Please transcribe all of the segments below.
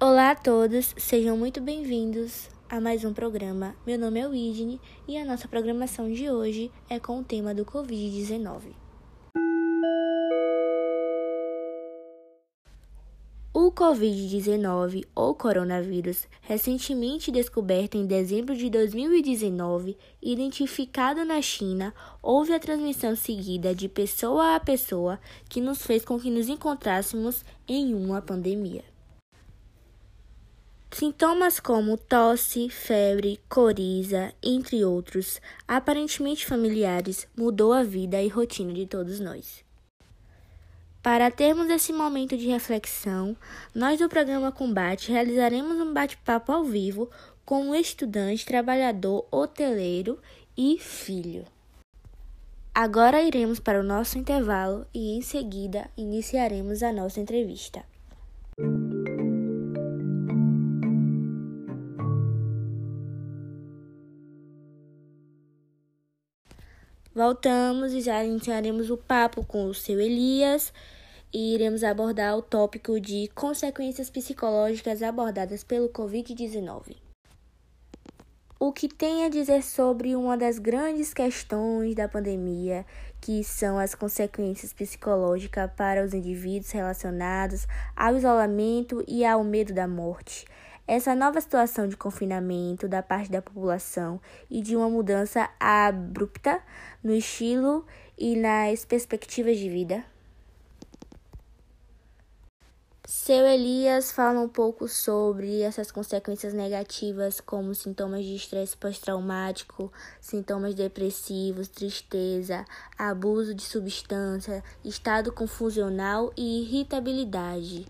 Olá a todos, sejam muito bem-vindos a mais um programa. Meu nome é Widney e a nossa programação de hoje é com o tema do Covid-19. O Covid-19, ou coronavírus, recentemente descoberto em dezembro de 2019, identificado na China, houve a transmissão seguida de pessoa a pessoa que nos fez com que nos encontrássemos em uma pandemia. Sintomas como tosse, febre, coriza, entre outros, aparentemente familiares, mudou a vida e rotina de todos nós. Para termos esse momento de reflexão, nós do programa Combate realizaremos um bate-papo ao vivo com um estudante, trabalhador, hoteleiro e filho. Agora iremos para o nosso intervalo e em seguida iniciaremos a nossa entrevista. Voltamos e já iniciaremos o papo com o seu Elias e iremos abordar o tópico de consequências psicológicas abordadas pelo Covid-19. O que tem a dizer sobre uma das grandes questões da pandemia, que são as consequências psicológicas para os indivíduos relacionados ao isolamento e ao medo da morte? Essa nova situação de confinamento da parte da população e de uma mudança abrupta no estilo e nas perspectivas de vida. Seu Elias fala um pouco sobre essas consequências negativas, como sintomas de estresse pós-traumático, sintomas depressivos, tristeza, abuso de substância, estado confusional e irritabilidade.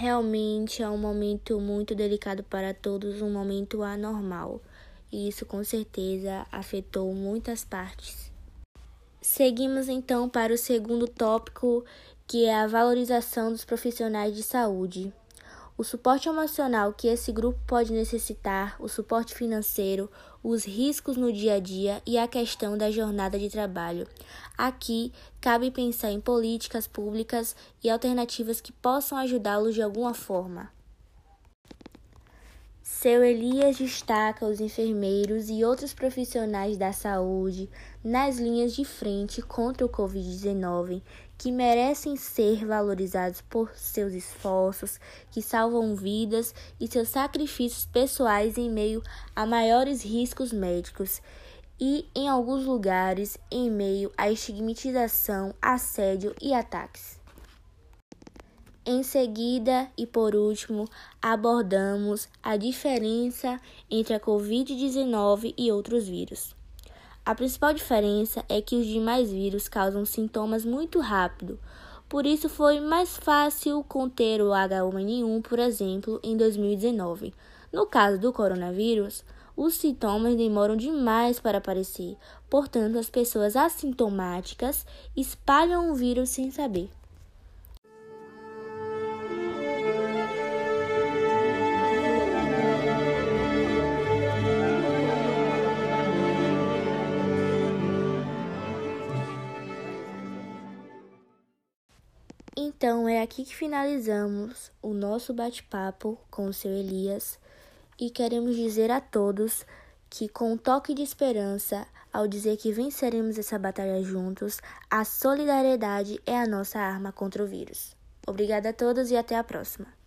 Realmente é um momento muito delicado para todos, um momento anormal, e isso com certeza afetou muitas partes. Seguimos então para o segundo tópico, que é a valorização dos profissionais de saúde. O suporte emocional que esse grupo pode necessitar, o suporte financeiro, os riscos no dia a dia e a questão da jornada de trabalho. Aqui cabe pensar em políticas públicas e alternativas que possam ajudá-los de alguma forma. Seu Elias destaca os enfermeiros e outros profissionais da saúde nas linhas de frente contra o Covid-19 que merecem ser valorizados por seus esforços, que salvam vidas e seus sacrifícios pessoais em meio a maiores riscos médicos e, em alguns lugares, em meio à estigmatização, assédio e ataques. Em seguida e por último, abordamos a diferença entre a Covid-19 e outros vírus. A principal diferença é que os demais vírus causam sintomas muito rápido, por isso foi mais fácil conter o H1N1, por exemplo, em 2019. No caso do coronavírus, os sintomas demoram demais para aparecer, portanto, as pessoas assintomáticas espalham o vírus sem saber. Então é aqui que finalizamos o nosso bate-papo com o seu Elias e queremos dizer a todos que, com um toque de esperança, ao dizer que venceremos essa batalha juntos, a solidariedade é a nossa arma contra o vírus. Obrigada a todos e até a próxima.